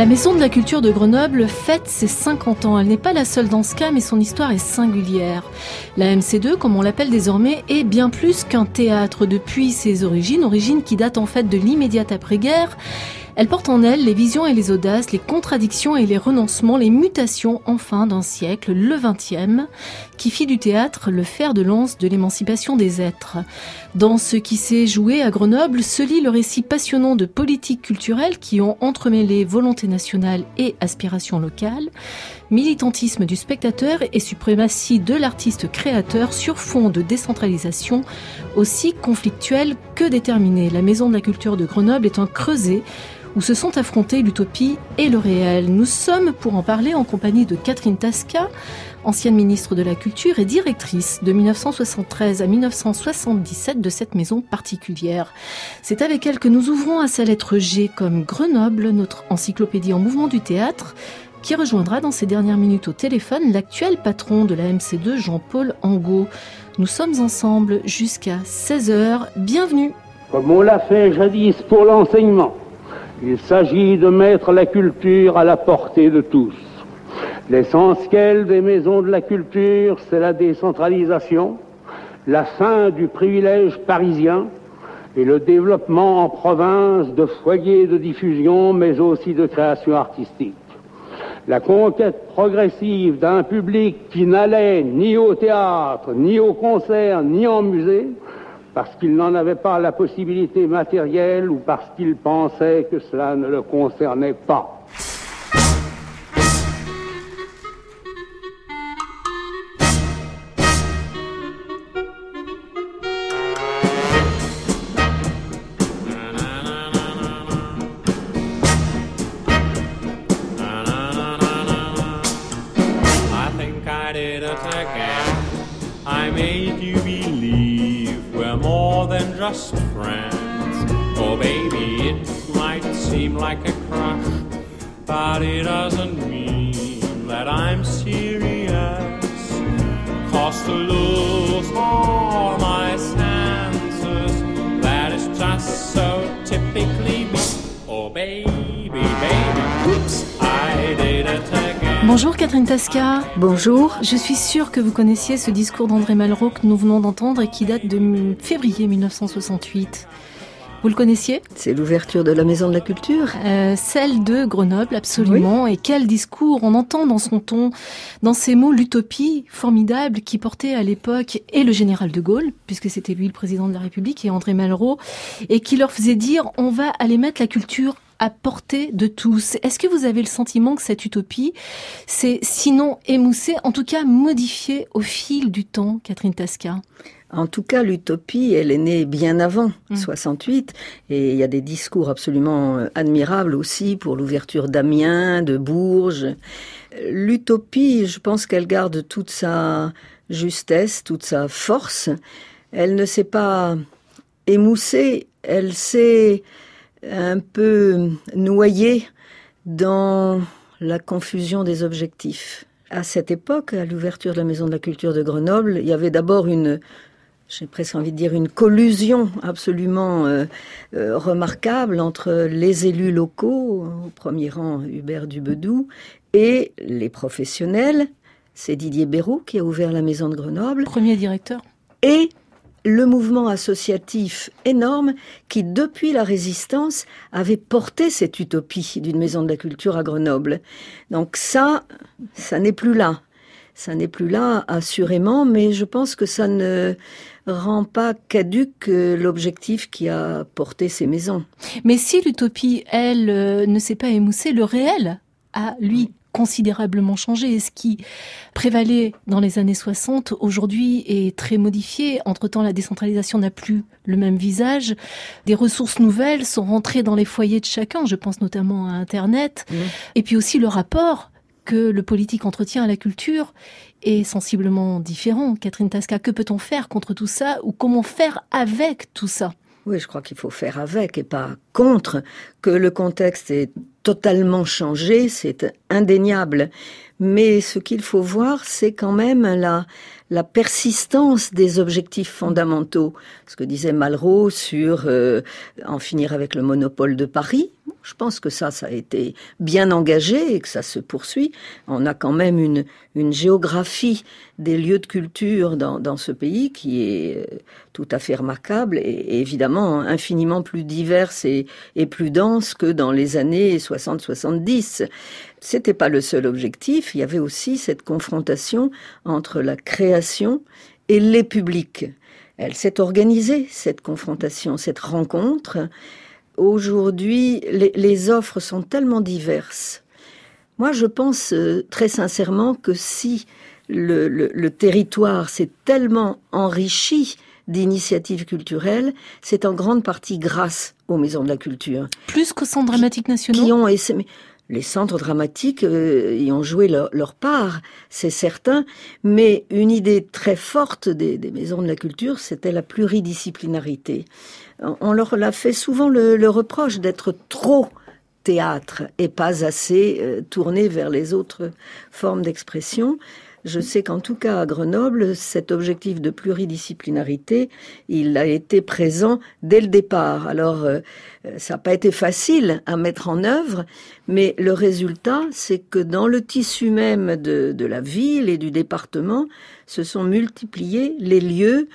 La Maison de la Culture de Grenoble fête ses 50 ans. Elle n'est pas la seule dans ce cas, mais son histoire est singulière. La MC2, comme on l'appelle désormais, est bien plus qu'un théâtre depuis ses origines, origines qui datent en fait de l'immédiate après-guerre. Elle porte en elle les visions et les audaces, les contradictions et les renoncements, les mutations enfin d'un siècle, le XXe, qui fit du théâtre le fer de lance de l'émancipation des êtres. Dans ce qui s'est joué à Grenoble se lit le récit passionnant de politiques culturelles qui ont entremêlé volonté nationale et aspiration locale, militantisme du spectateur et suprématie de l'artiste créateur sur fond de décentralisation aussi conflictuelle que déterminée. La Maison de la Culture de Grenoble est un creuset où se sont affrontés l'utopie et le réel. Nous sommes pour en parler en compagnie de Catherine Tasca, ancienne ministre de la Culture et directrice de 1973 à 1977 de cette maison particulière. C'est avec elle que nous ouvrons à sa lettre G comme Grenoble, notre encyclopédie en mouvement du théâtre, qui rejoindra dans ces dernières minutes au téléphone l'actuel patron de la MC2, Jean-Paul Angot. Nous sommes ensemble jusqu'à 16h. Bienvenue. Comme on l'a fait jadis pour l'enseignement, il s'agit de mettre la culture à la portée de tous. L'essentiel des maisons de la culture, c'est la décentralisation, la fin du privilège parisien et le développement en province de foyers de diffusion, mais aussi de création artistique. La conquête progressive d'un public qui n'allait ni au théâtre, ni au concert, ni en musée, parce qu'il n'en avait pas la possibilité matérielle ou parce qu'il pensait que cela ne le concernait pas. But it doesn't mean that I'm serious. Cause to lose all my senses, that is just so typically me. Oh, baby, baby, oops, I did it again. Bonjour Catherine Tasca. Bonjour. Je suis sûre que vous connaissiez ce discours d'André Malraux que nous venons d'entendre et qui date de février 1968. Vous le connaissiez C'est l'ouverture de la Maison de la Culture. Euh, Celle de Grenoble, absolument. Et quel discours On entend dans son ton, dans ses mots, l'utopie formidable qui portait à l'époque et le général de Gaulle, puisque c'était lui le président de la République, et André Malraux, et qui leur faisait dire on va aller mettre la culture à portée de tous. Est-ce que vous avez le sentiment que cette utopie s'est sinon émoussée, en tout cas modifiée au fil du temps, Catherine Tasca? En tout cas, l'utopie, elle est née bien avant Mm. 68, et il y a des discours absolument euh, admirables aussi pour l'ouverture d'Amiens, de Bourges. L'utopie, je pense qu'elle garde toute sa justesse, toute sa force. Elle ne s'est pas émoussée, elle s'est un peu noyée dans la confusion des objectifs. À cette époque, à l'ouverture de la Maison de la Culture de Grenoble, il y avait d'abord une, j'ai presque envie de dire, une collusion absolument euh, euh, remarquable entre les élus locaux, au premier rang Hubert Dubedou, et les professionnels. C'est Didier Béraud qui a ouvert la Maison de Grenoble Premier directeur et le mouvement associatif énorme qui, depuis la résistance, avait porté cette utopie d'une maison de la culture à Grenoble. Donc ça, ça n'est plus là. Ça n'est plus là, assurément, mais je pense que ça ne rend pas caduque euh, l'objectif qui a porté ces maisons. Mais si l'utopie, elle, euh, ne s'est pas émoussée, le réel a, lui, considérablement changé. Et ce qui prévalait dans les années 60, aujourd'hui, est très modifié. Entre-temps, la décentralisation n'a plus le même visage. Des ressources nouvelles sont rentrées dans les foyers de chacun. Je pense notamment à Internet. Mmh. Et puis aussi le rapport que le politique entretient à la culture est sensiblement différent. Catherine Tasca, que peut-on faire contre tout ça ou comment faire avec tout ça? Oui, je crois qu'il faut faire avec et pas contre, que le contexte est totalement changé, c'est indéniable. Mais ce qu'il faut voir, c'est quand même la, la persistance des objectifs fondamentaux. Ce que disait Malraux sur euh, en finir avec le monopole de Paris. Je pense que ça, ça a été bien engagé et que ça se poursuit. On a quand même une, géographie des lieux de culture dans, dans ce pays qui est euh, tout à fait remarquable et, évidemment infiniment plus diverse et, et plus dense que dans les années 60-70. C'était pas le seul objectif. Il y avait aussi cette confrontation entre la création et les publics. Elle s'est organisée, cette confrontation, cette rencontre. Aujourd'hui, les, les, offres sont tellement diverses. Moi, je pense euh, très sincèrement que si le, le, le territoire s'est tellement enrichi d'initiatives culturelles, c'est en grande partie grâce aux maisons de la culture. Plus qu'aux centres dramatiques nationaux Qui ont les centres dramatiques euh, y ont joué leur, part, c'est certain, mais une idée très forte des, maisons de la culture, c'était la pluridisciplinarité. On leur l'a fait souvent le, le reproche d'être trop théâtre et pas assez euh, tourné vers les autres formes d'expression. Je sais qu'en tout cas à Grenoble, cet objectif de pluridisciplinarité, il a été présent dès le départ. Alors, euh, ça n'a pas été facile à mettre en œuvre, mais le résultat, c'est que dans le tissu même de, de la ville et du département, se sont multipliés les lieux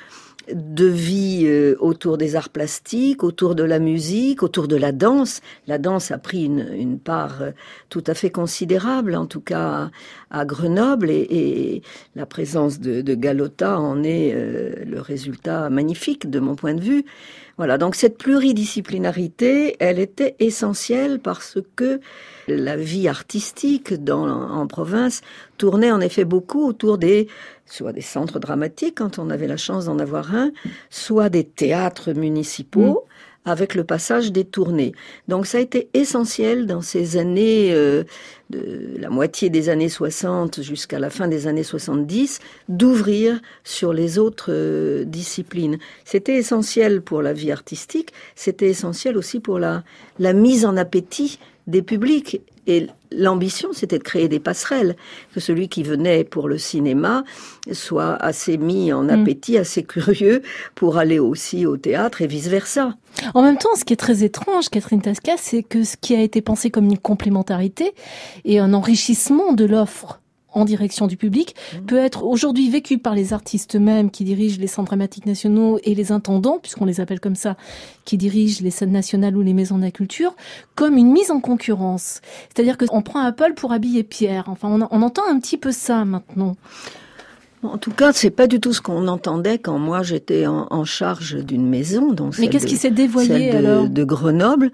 de vie euh, autour des arts plastiques, autour de la musique, autour de la danse. La danse a pris une, une part euh, tout à fait considérable, en tout cas à, Grenoble, et, et, la présence de, de Galota en est euh, le résultat magnifique de mon point de vue. Voilà, donc cette pluridisciplinarité, elle était essentielle parce que la vie artistique dans, en province tournait en effet beaucoup autour des soit des centres dramatiques quand on avait la chance d'en avoir un, soit des théâtres municipaux. Mmh avec le passage des tournées. Donc ça a été essentiel dans ces années, euh, de la moitié des années 60 jusqu'à la fin des années 70, d'ouvrir sur les autres euh, disciplines. C'était essentiel pour la vie artistique, c'était essentiel aussi pour la, la mise en appétit des publics et l'ambition, c'était de créer des passerelles, que celui qui venait pour le cinéma soit assez mis en mm. appétit, assez curieux pour aller aussi au théâtre et vice-versa. En même temps, ce qui est très étrange, Catherine Tasca, c'est que ce qui a été pensé comme une complémentarité et un enrichissement de l'offre en direction du public mmh. peut être aujourd'hui vécu par les artistes eux-mêmes qui dirigent les centres dramatiques nationaux et les intendants, puisqu'on les appelle comme ça, qui dirigent les scènes nationales ou les maisons de la culture, comme une mise en concurrence. C'est-à-dire qu'on prend Apple pour habiller Pierre. Enfin, on, on entend un petit peu ça maintenant. En tout cas, c'est pas du tout ce qu'on entendait quand moi j'étais en, en, charge d'une maison. Donc Mais qu'est-ce qui s'est dévoyé de, alors? De Grenoble.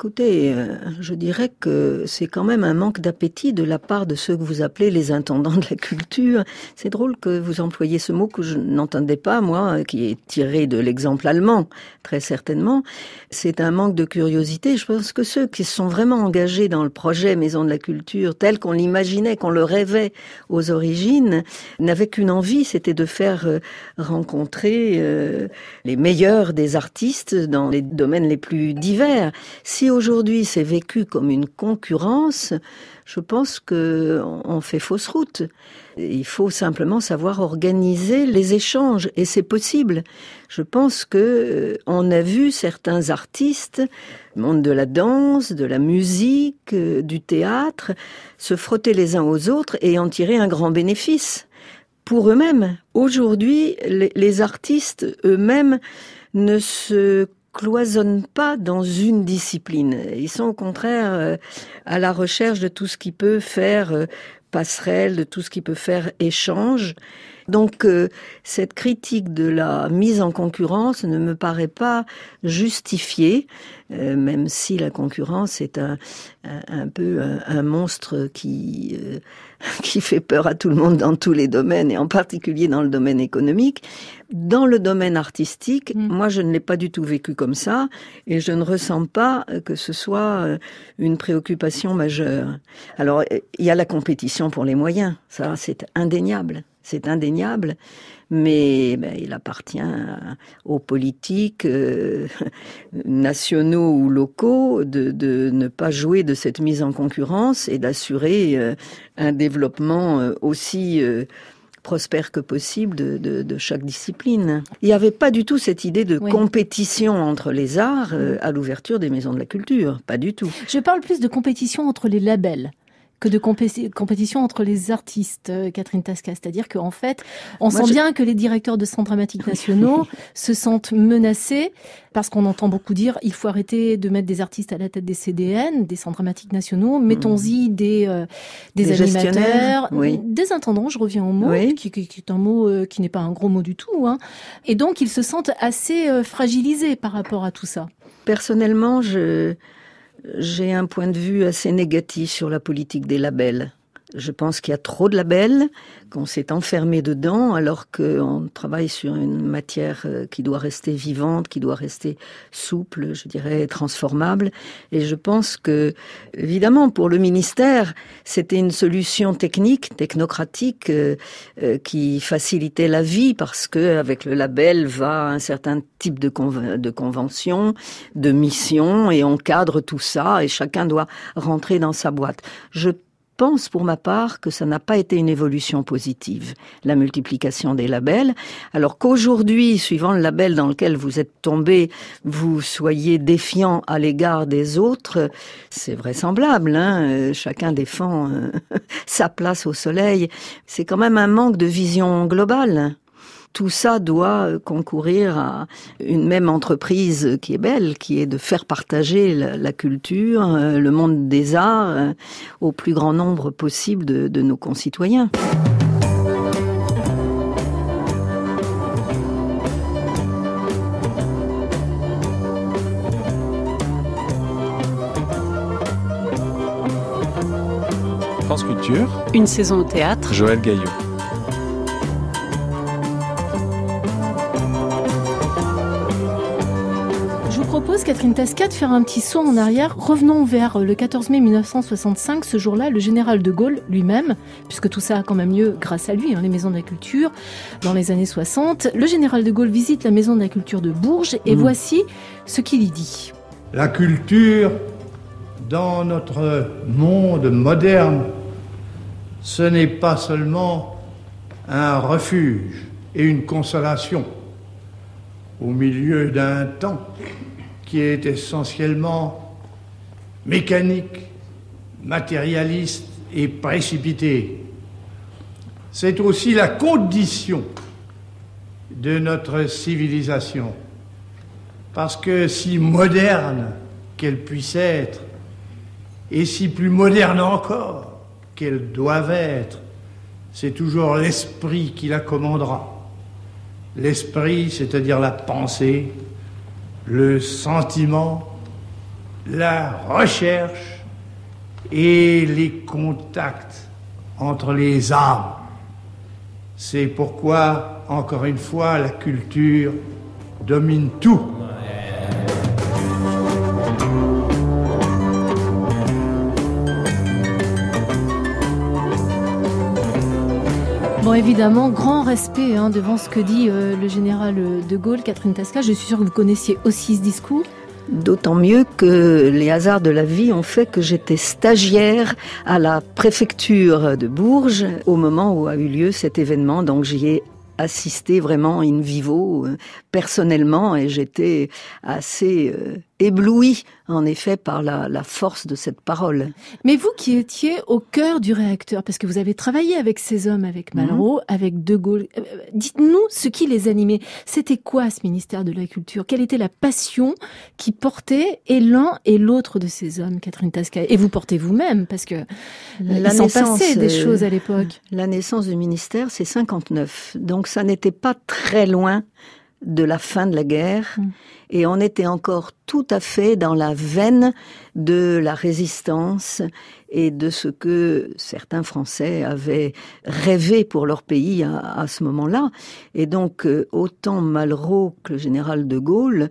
Écoutez, euh, je dirais que c'est quand même un manque d'appétit de la part de ceux que vous appelez les intendants de la culture. C'est drôle que vous employiez ce mot que je n'entendais pas, moi, qui est tiré de l'exemple allemand, très certainement. C'est un manque de curiosité. Je pense que ceux qui sont vraiment engagés dans le projet Maison de la Culture, tel qu'on l'imaginait, qu'on le rêvait aux origines, n'avaient qu'une envie, c'était de faire euh, rencontrer euh, les meilleurs des artistes dans les domaines les plus divers. Aujourd'hui c'est vécu comme une concurrence, je pense que on fait fausse route. Il faut simplement savoir organiser les échanges et c'est possible. Je pense que euh, on a vu certains artistes, monde de la danse, de la musique, euh, du théâtre, se frotter les uns aux autres et en tirer un grand bénéfice pour eux-mêmes. Aujourd'hui, les, les artistes eux-mêmes ne se cloisonnent pas dans une discipline. Ils sont au contraire euh, à la recherche de tout ce qui peut faire euh, passerelle, de tout ce qui peut faire échange. Donc euh, cette critique de la mise en concurrence ne me paraît pas justifiée, même si la concurrence est un, un, peu un, monstre qui, qui fait peur à tout le monde dans tous les domaines, et en particulier dans le domaine économique. dans le domaine artistique, Mm. moi je ne l'ai pas du tout vécu comme ça et je ne ressens pas euh, que ce soit euh, une préoccupation majeure. Alors euh, il y a la compétition pour les moyens, ça c'est indéniable, c'est indéniable, mais ben, il appartient aux politiques euh, nationaux ou locaux de, de ne pas jouer de cette mise en concurrence et d'assurer euh, un développement euh, aussi prospère que possible de, de, de chaque discipline. Il n'y avait pas du tout cette idée de Oui. compétition entre les arts à l'ouverture des maisons de la culture, pas du tout. Je parle plus de compétition entre les labels que de compé- compétition entre les artistes, euh, Catherine Tasca. C'est-à-dire qu'en fait, on Moi, sent je- bien que les directeurs de centres dramatiques nationaux se sentent menacés parce qu'on entend beaucoup dire il faut arrêter de mettre des artistes à la tête des CDN, des centres dramatiques nationaux, mettons-y des, euh, des. Des animateurs, oui. des intendants, je reviens au mot, Oui. qui, qui- qui est un mot euh, qui n'est pas un gros mot du tout. Hein. Et donc, ils se sentent assez euh, fragilisés par rapport à tout ça. Personnellement, je, j'ai un point de vue assez négatif sur la politique des labels. Je pense qu'il y a trop de labels, qu'on s'est enfermé dedans, alors qu'on travaille sur une matière euh, qui doit rester vivante, qui doit rester souple, je dirais transformable. Et je pense que, évidemment, pour le ministère, c'était une solution technique, technocratique, euh, euh, qui facilitait la vie parce que avec le label va un certain type de, de convention, de mission, et on cadre tout ça, et chacun doit rentrer dans sa boîte. Je pense pour ma part que ça n'a pas été une évolution positive, la multiplication des labels, alors qu'aujourd'hui, suivant le label dans lequel vous êtes tombé, vous soyez défiant à l'égard des autres, c'est vraisemblable, hein. Euh, chacun défend euh, sa place au soleil, c'est quand même un manque de vision globale. Tout ça doit euh, concourir à une même entreprise qui est belle, qui est de faire partager la, la culture, euh, le monde des arts euh, au plus grand nombre possible de, de nos concitoyens. France Culture, Une saison au théâtre, Joël Gaillot. Propose, Catherine Tasca, de faire un petit saut en arrière. Revenons vers le 14 mai 1965. Ce jour-là, le général de Gaulle lui-même, puisque tout ça a quand même lieu grâce à lui, hein, les maisons de la culture, dans les années 60, le général de Gaulle visite la maison de la culture de Bourges et Mm. voici ce qu'il y dit. La culture, dans notre monde moderne, ce n'est pas seulement un refuge et une consolation au milieu d'un temps qui est essentiellement mécanique, matérialiste et précipité. C'est aussi la condition de notre civilisation. Parce que si moderne qu'elle puisse être, et si plus moderne encore qu'elle doive être, c'est toujours l'esprit qui la commandera. L'esprit, c'est-à-dire la pensée, le sentiment, la recherche et les contacts entre les âmes. C'est pourquoi, encore une fois, la culture domine tout. Évidemment, grand respect hein, devant ce que dit euh, le général de Gaulle, Catherine Tasca. Je suis sûre que vous connaissiez aussi ce discours. D'autant mieux que les hasards de la vie ont fait que j'étais stagiaire à la préfecture de Bourges au moment où a eu lieu cet événement. Donc j'y ai assisté vraiment in vivo, euh, personnellement, et j'étais assez éblouie, en effet, par la, la force de cette parole. Mais vous qui étiez au cœur du réacteur, parce que vous avez travaillé avec ces hommes, avec Malraux, avec De Gaulle, euh, dites-nous ce qui les animait. C'était quoi ce ministère de la Culture? Quelle était la passion qui portait et l'un et l'autre de ces hommes, Catherine Tasca? Et vous portez vous-même, parce que euh, il s'en passait des euh, choses à l'époque. La naissance du ministère, c'est 59. Donc ça n'était pas très loin de la fin de la guerre Mm. et on était encore tout à fait dans la veine de la résistance et de ce que certains Français avaient rêvé pour leur pays à, à ce moment-là. Et donc, euh, autant Malraux que le général de Gaulle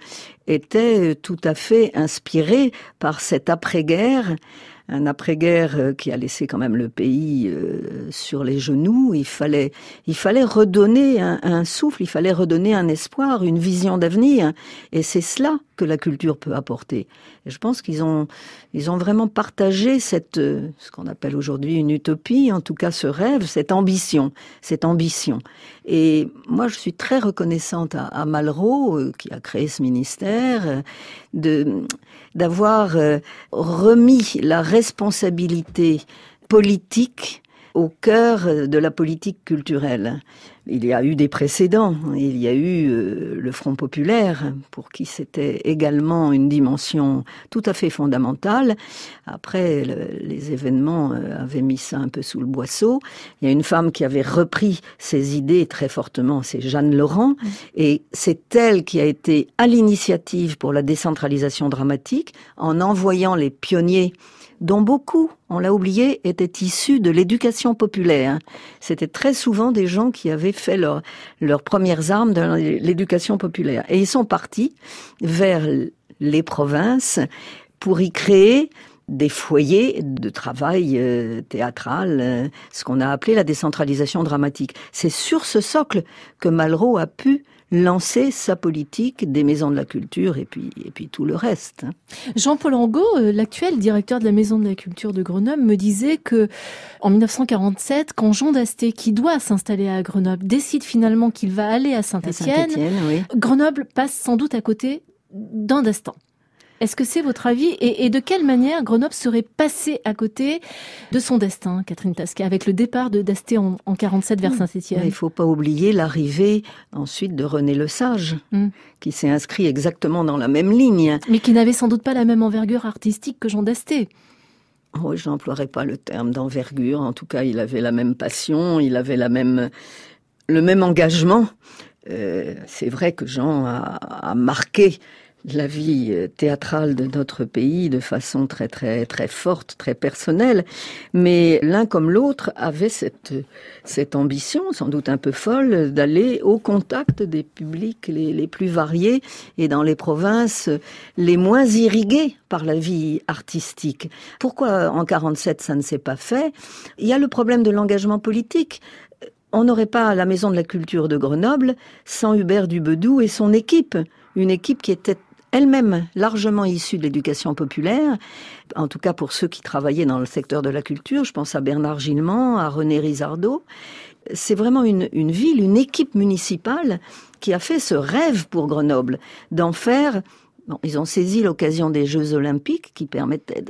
étaient tout à fait inspirés par cette après-guerre un après-guerre euh, qui a laissé quand même le pays euh, sur les genoux. Il fallait, il fallait redonner un, un, souffle, il fallait redonner un espoir, une vision d'avenir. Et c'est cela que la culture peut apporter. Je pense qu'ils ont, ils ont vraiment partagé cette, euh, ce qu'on appelle aujourd'hui une utopie, en tout cas ce rêve, cette ambition, cette ambition. Et moi, je suis très reconnaissante à, Malraux, euh, qui a créé ce ministère, euh, de, d'avoir remis la responsabilité politique au cœur de la politique culturelle. Il y a eu des précédents. Il y a eu euh, le Front populaire, pour qui c'était également une dimension tout à fait fondamentale. Après, le, les événements euh, avaient mis ça un peu sous le boisseau. Il y a une femme qui avait repris ces idées très fortement, c'est Jeanne Laurent. Et c'est elle qui a été à l'initiative pour la décentralisation dramatique en envoyant les pionniers dont beaucoup, on l'a oublié, étaient issus de l'éducation populaire. C'était très souvent des gens qui avaient fait leur, leurs premières armes dans l'éducation populaire. Et ils sont partis vers les provinces pour y créer des foyers de travail euh, théâtral, euh, ce qu'on a appelé la décentralisation dramatique. C'est sur ce socle que Malraux a pu lancer sa politique des maisons de la culture et puis, et puis tout le reste. Jean-Paul Angot, euh, l'actuel directeur de la maison de la culture de Grenoble, me disait que en 1947, quand Jean Dasté, qui doit s'installer à Grenoble, décide finalement qu'il va aller à Saint-Étienne, Saint oui. Grenoble passe sans doute à côté d'un destin. Est-ce que c'est votre avis et, et, de quelle manière Grenoble serait passé à côté de son destin, Catherine Tasca, avec le départ de Dasté en, en 47 vers Saint-Étienne Il ne faut pas oublier l'arrivée ensuite de René Le Sage, mm. qui s'est inscrit exactement dans la même ligne. Mais qui n'avait sans doute pas la même envergure artistique que Jean Dasté. Oh, je n'emploierai pas le terme d'envergure. En tout cas, il avait la même passion, il avait la même, le même engagement. Euh, c'est vrai que Jean a, a marqué la vie théâtrale de notre pays de façon très très très forte, très personnelle, mais l'un comme l'autre avait cette cette ambition, sans doute un peu folle, d'aller au contact des publics les, les plus variés et dans les provinces les moins irriguées par la vie artistique. Pourquoi en 47 ça ne s'est pas fait? Il y a le problème de l'engagement politique. On n'aurait pas la Maison de la Culture de Grenoble sans Hubert Dubedou et son équipe, une équipe qui était elle-même largement issue de l'éducation populaire, en tout cas pour ceux qui travaillaient dans le secteur de la culture, je pense à Bernard Gillement, à René Rizardo. C'est vraiment une, ville, une équipe municipale qui a fait ce rêve pour Grenoble d'en faire Bon, ils ont saisi l'occasion des Jeux Olympiques qui permettaient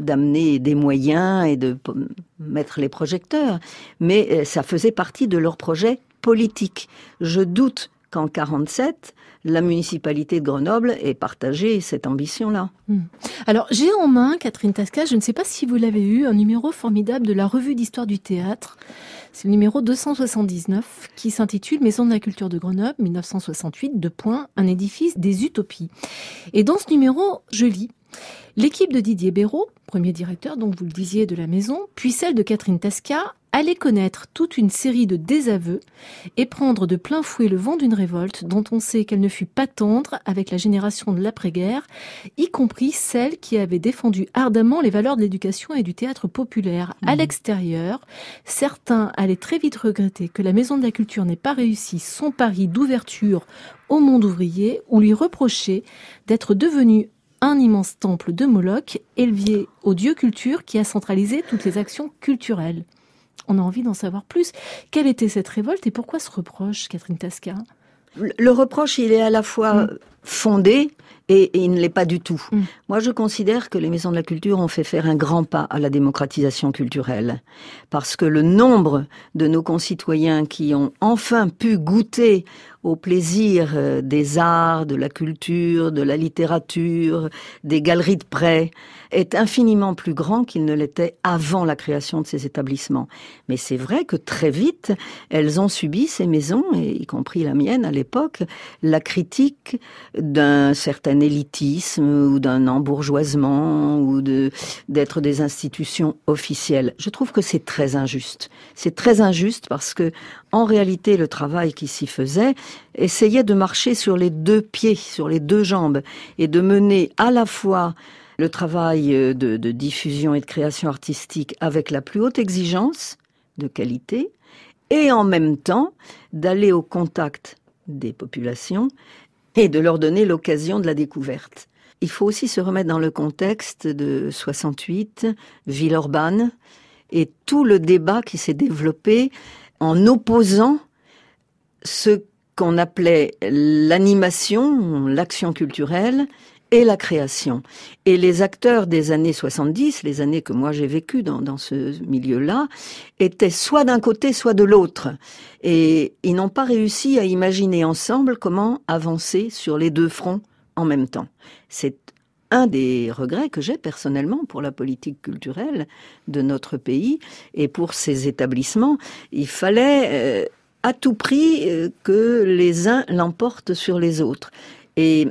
d'amener euh, des moyens et de mettre les projecteurs, mais euh, ça faisait partie de leur projet politique. Je doute qu'en 47, la municipalité de Grenoble ait partagé cette ambition-là. Mmh. Alors, j'ai en main, Catherine Tasca, je ne sais pas si vous l'avez eu, un numéro formidable de la revue d'histoire du théâtre. C'est le numéro 279 qui s'intitule Maison de la culture de Grenoble, 1968, de points, un édifice des utopies. Et dans ce numéro, je lis L'équipe de Didier Béraud, premier directeur, donc vous le disiez, de la maison, puis celle de Catherine Tasca, allait connaître toute une série de désaveux et prendre de plein fouet le vent d'une révolte dont on sait qu'elle ne fut pas tendre avec la génération de l'après-guerre, y compris celle qui avait défendu ardemment les valeurs de l'éducation et du théâtre populaire. Mmh. À l'extérieur, certains allaient très vite regretter que la Maison de la Culture n'ait pas réussi son pari d'ouverture au monde ouvrier ou lui reprocher d'être devenue un immense temple de Moloch, élevé au dieu culture qui a centralisé toutes les actions culturelles. On a envie d'en savoir plus. Quelle était cette révolte et pourquoi ce reproche, Catherine Tasca? Le reproche, il est à la fois fondé et, et il ne l'est pas du tout. Mm. Moi, je considère que les maisons de la culture ont fait faire un grand pas à la démocratisation culturelle, parce que le nombre de nos concitoyens qui ont enfin pu goûter au plaisir euh, des arts, de la culture, de la littérature, des galeries de prêt, est infiniment plus grand qu'il ne l'était avant la création de ces établissements. Mais c'est vrai que très vite, elles ont subi, ces maisons, et y compris la mienne à l'époque, la critique d'un certain élitisme ou d'un embourgeoisement ou d'être des institutions officielles. Je trouve que c'est très injuste. C'est très injuste parce que en réalité, le travail qui s'y faisait essayait de marcher sur les deux pieds, sur les deux jambes, et de mener à la fois le travail euh, de diffusion et de création artistique avec la plus haute exigence de qualité, et en même temps d'aller au contact des populations et de leur donner l'occasion de la découverte. Il faut aussi se remettre dans le contexte de 68, Villeurbanne, et tout le débat qui s'est développé en opposant ce qu'on appelait l'animation, l'action culturelle et la création. Et les acteurs des années 70, les années que moi j'ai vécues dans, ce milieu-là, étaient soit d'un côté, soit de l'autre. Et ils n'ont pas réussi à imaginer ensemble comment avancer sur les deux fronts en même temps. C'est un des regrets que j'ai personnellement pour la politique culturelle de notre pays et pour ces établissements. Il fallait euh, à tout prix euh, que les uns l'emportent sur les autres. Et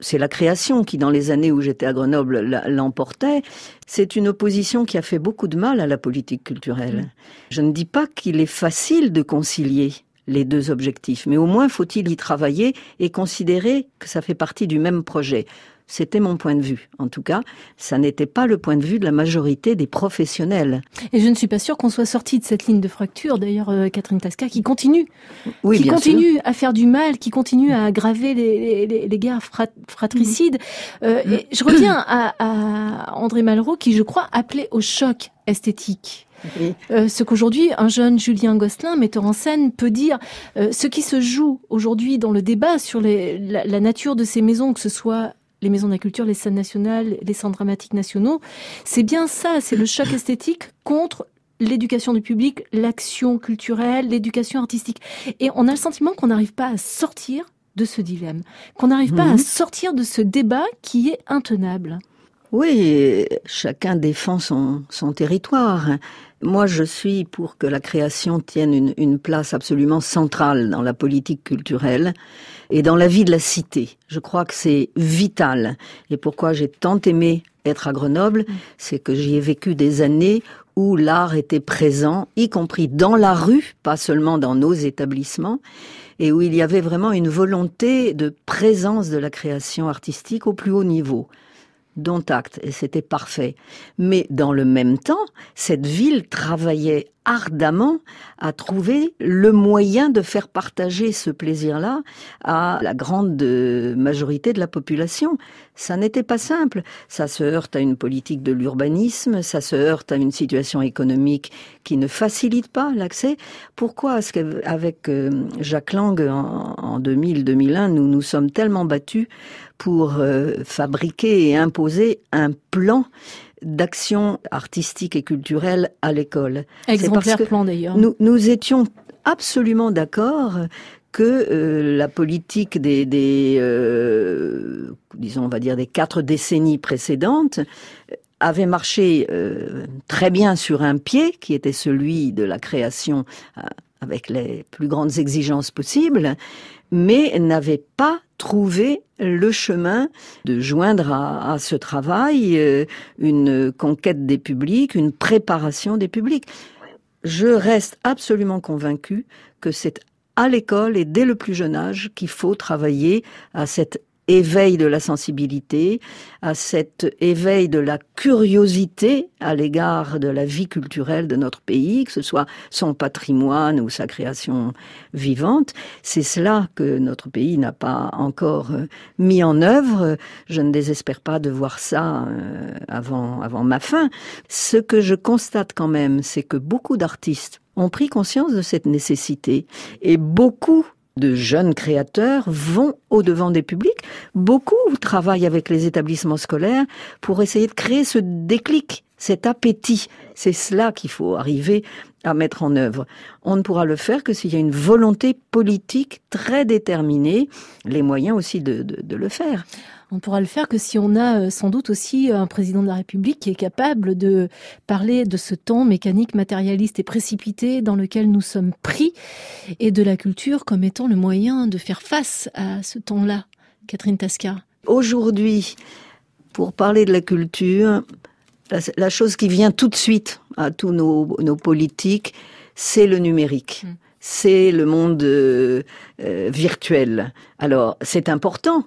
c'est la création qui, dans les années où j'étais à Grenoble, l'emportait. C'est une opposition qui a fait beaucoup de mal à la politique culturelle. Je ne dis pas qu'il est facile de concilier les deux objectifs, mais au moins faut-il y travailler et considérer que ça fait partie du même projet. C'était mon point de vue. En tout cas, ça n'était pas le point de vue de la majorité des professionnels. Et je ne suis pas sûre qu'on soit sorti de cette ligne de fracture, d'ailleurs, euh, Catherine Tasca, qui continue, Oui, qui continue à faire du mal, qui continue à aggraver les, les- les guerres frat- fratricides. Euh, et je reviens à, à André Malraux, qui, je crois, appelait au choc esthétique. Oui. Euh, ce qu'aujourd'hui un jeune Julien Gosselin, metteur en scène, peut dire, euh, ce qui se joue aujourd'hui dans le débat sur les- la, la nature de ces maisons, que ce soit les maisons de la culture, les scènes nationales, les centres dramatiques nationaux, c'est bien ça, c'est le choc esthétique contre l'éducation du public, l'action culturelle, l'éducation artistique. Et on a le sentiment qu'on n'arrive pas à sortir de ce dilemme, qu'on n'arrive pas à Mhm. sortir de ce débat qui est intenable. Oui, chacun défend son, son territoire. Moi, je suis pour que la création tienne une, une place absolument centrale dans la politique culturelle et dans la vie de la cité. Je crois que c'est vital. Et pourquoi j'ai tant aimé être à Grenoble, c'est que j'y ai vécu des années où l'art était présent, y compris dans la rue, pas seulement dans nos établissements, et où il y avait vraiment une volonté de présence de la création artistique au plus haut niveau dont acte, et c'était parfait. Mais dans le même temps, cette ville travaillait ardemment à trouver le moyen de faire partager ce plaisir-là à la grande euh, majorité de la population. Ça n'était pas simple. Ça se heurte à une politique de l'urbanisme, ça se heurte à une situation économique qui ne facilite pas l'accès. Pourquoi est-ce qu'avec euh, Jacques Lang en, en 2000-2001, nous nous sommes tellement battus pour euh, fabriquer et imposer un plan d'action artistique et culturelle à l'école. Exemplaire plan d'ailleurs. Nous, nous étions absolument d'accord que euh, la politique des, des euh, disons, on va dire des quatre décennies précédentes euh, avait marché euh, très bien sur un pied, qui était celui de la création euh, avec les plus grandes exigences possibles, mais n'avait pas trouvé le chemin de joindre à, ce travail euh, une conquête des publics, une préparation des publics. Je reste absolument convaincue que c'est à l'école et dès le plus jeune âge qu'il faut travailler à cet éveil de la sensibilité, à cet éveil de la curiosité à l'égard de la vie culturelle de notre pays, que ce soit son patrimoine ou sa création vivante. C'est cela que notre pays n'a pas encore euh, mis en œuvre. Je ne désespère pas de voir ça euh, avant, avant ma fin. Ce que je constate quand même, c'est que beaucoup d'artistes ont pris conscience de cette nécessité et beaucoup de jeunes créateurs vont au devant des publics. Beaucoup travaillent avec les établissements scolaires pour essayer de créer ce déclic, cet appétit. C'est cela qu'il faut arriver à mettre en œuvre. On ne pourra le faire que s'il y a une volonté politique très déterminée, les moyens aussi de, de, de le faire. On pourra le faire que si on a euh, sans doute aussi un président de la République qui est capable de parler de ce temps mécanique, matérialiste et précipité dans lequel nous sommes pris et de la culture comme étant le moyen de faire face à ce temps-là. Catherine Tasca. Aujourd'hui, pour parler de la culture, la, la, chose qui vient tout de suite à tous nos, nos politiques, c'est le numérique. Mm. C'est le monde euh, euh, virtuel. Alors, c'est important,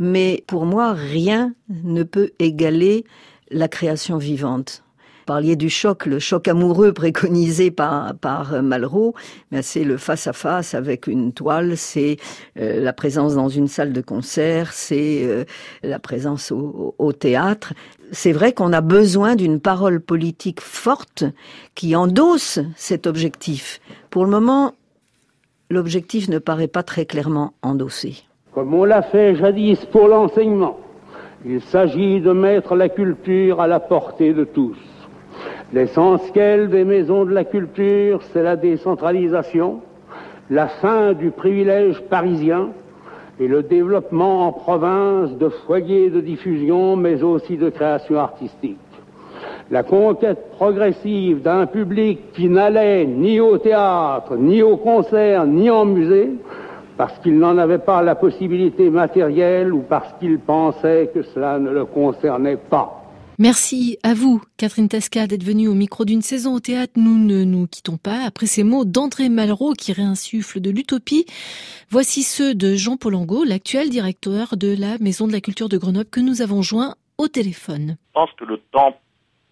mais pour moi, rien ne peut égaler la création vivante. Parliez du choc, le choc amoureux préconisé par, par Malraux, mais c'est le face-à-face avec une toile, c'est euh, la présence dans une salle de concert, c'est euh, la présence au, au théâtre. C'est vrai qu'on a besoin d'une parole politique forte qui endosse cet objectif. Pour le moment, l'objectif ne paraît pas très clairement endossé comme on l'a fait jadis pour l'enseignement. Il s'agit de mettre la culture à la portée de tous. L'essentiel des maisons de la culture, c'est la décentralisation, la fin du privilège parisien et le développement en province de foyers de diffusion, mais aussi de création artistique. La conquête progressive d'un public qui n'allait ni au théâtre, ni au concert, ni en musée, parce qu'il n'en avait pas la possibilité matérielle ou parce qu'il pensait que cela ne le concernait pas. Merci à vous, Catherine Tasca, d'être venue au micro d'une saison au théâtre. Nous ne nous quittons pas. Après ces mots d'André Malraux qui réinsuffle de l'utopie, voici ceux de Jean Polango, l'actuel directeur de la Maison de la Culture de Grenoble que nous avons joint au téléphone. Je pense que le temps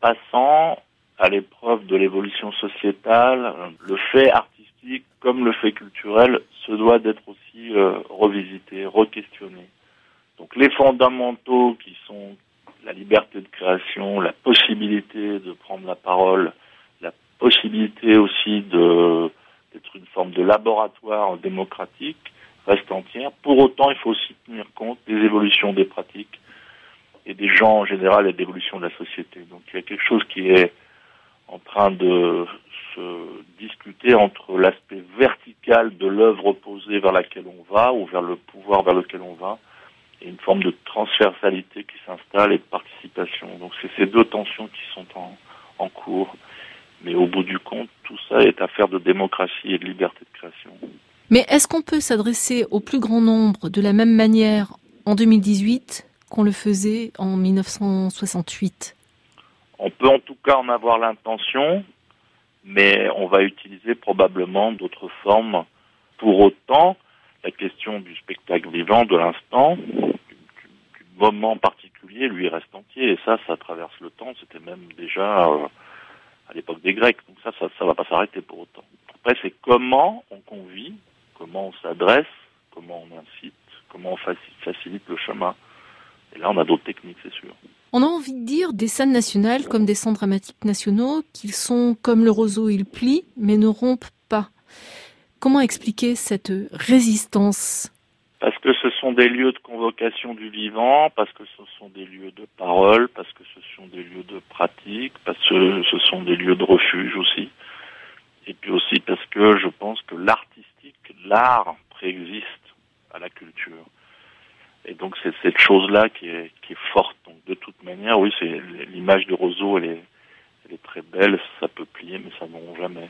passant, à l'épreuve de l'évolution sociétale, le fait artistique comme le fait culturel se doit d'être aussi euh, revisité, re-questionné. Donc les fondamentaux qui sont la liberté de création, la possibilité de prendre la parole, la possibilité aussi de d'être une forme de laboratoire démocratique restent entières. Pour autant, il faut aussi tenir compte des évolutions des pratiques et des gens en général et d'évolution de la société. Donc il y a quelque chose qui est en train de discuter entre l'aspect vertical de l'œuvre opposée vers laquelle on va ou vers le pouvoir vers lequel on va et une forme de transversalité qui s'installe et de participation. Donc c'est ces deux tensions qui sont en, en cours. Mais au bout du compte, tout ça est affaire de démocratie et de liberté de création. Mais est-ce qu'on peut s'adresser au plus grand nombre de la même manière en 2018 qu'on le faisait en 1968 On peut en tout cas en avoir l'intention, mais on va utiliser probablement d'autres formes. Pour autant, la question du spectacle vivant, de l'instant, du, moment particulier, lui reste entier. Et ça, ça traverse le temps. C'était même déjà euh, à l'époque des Grecs. Donc ça, ça, ça va pas s'arrêter pour autant. Après, c'est comment on convie, comment on s'adresse, comment on incite, comment on facilite le chemin. Et là, on a d'autres techniques, c'est sûr. On a envie de dire des scènes nationales comme des centres dramatiques nationaux, qu'ils sont comme le roseau, ils plient, mais ne rompent pas. Comment expliquer cette résistance? Parce que ce sont des lieux de convocation du vivant, parce que ce sont des lieux de parole, parce que ce sont des lieux de pratique, parce que ce sont des lieux de refuge aussi. Et puis aussi parce que je pense que l'artistique, l'art préexiste à la culture. Et donc c'est cette chose-là qui est, forte. Donc de toute manière, oui, c'est l'image de roseau, elle est, très belle, ça peut plier, mais ça ne rompt jamais.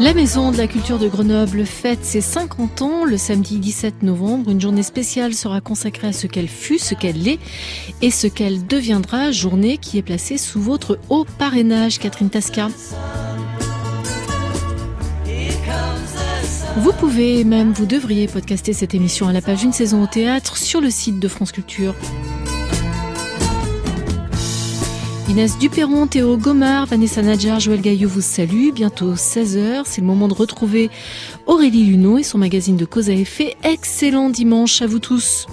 La Maison de la Culture de Grenoble fête ses 50 ans le samedi 17 novembre. Une journée spéciale sera consacrée à ce qu'elle fut, ce qu'elle est et ce qu'elle deviendra. Journée qui est placée sous votre haut parrainage, Catherine Tasca. Vous pouvez même, vous devriez podcaster cette émission à la page Une saison au théâtre sur le site de France Culture. Inès Duperron, Théo Gomard, Vanessa Nadjar, Joël Gaillot vous salue. Bientôt 16h, c'est le moment de retrouver Aurélie Luneau et son magazine de cause à effet. Excellent dimanche à vous tous.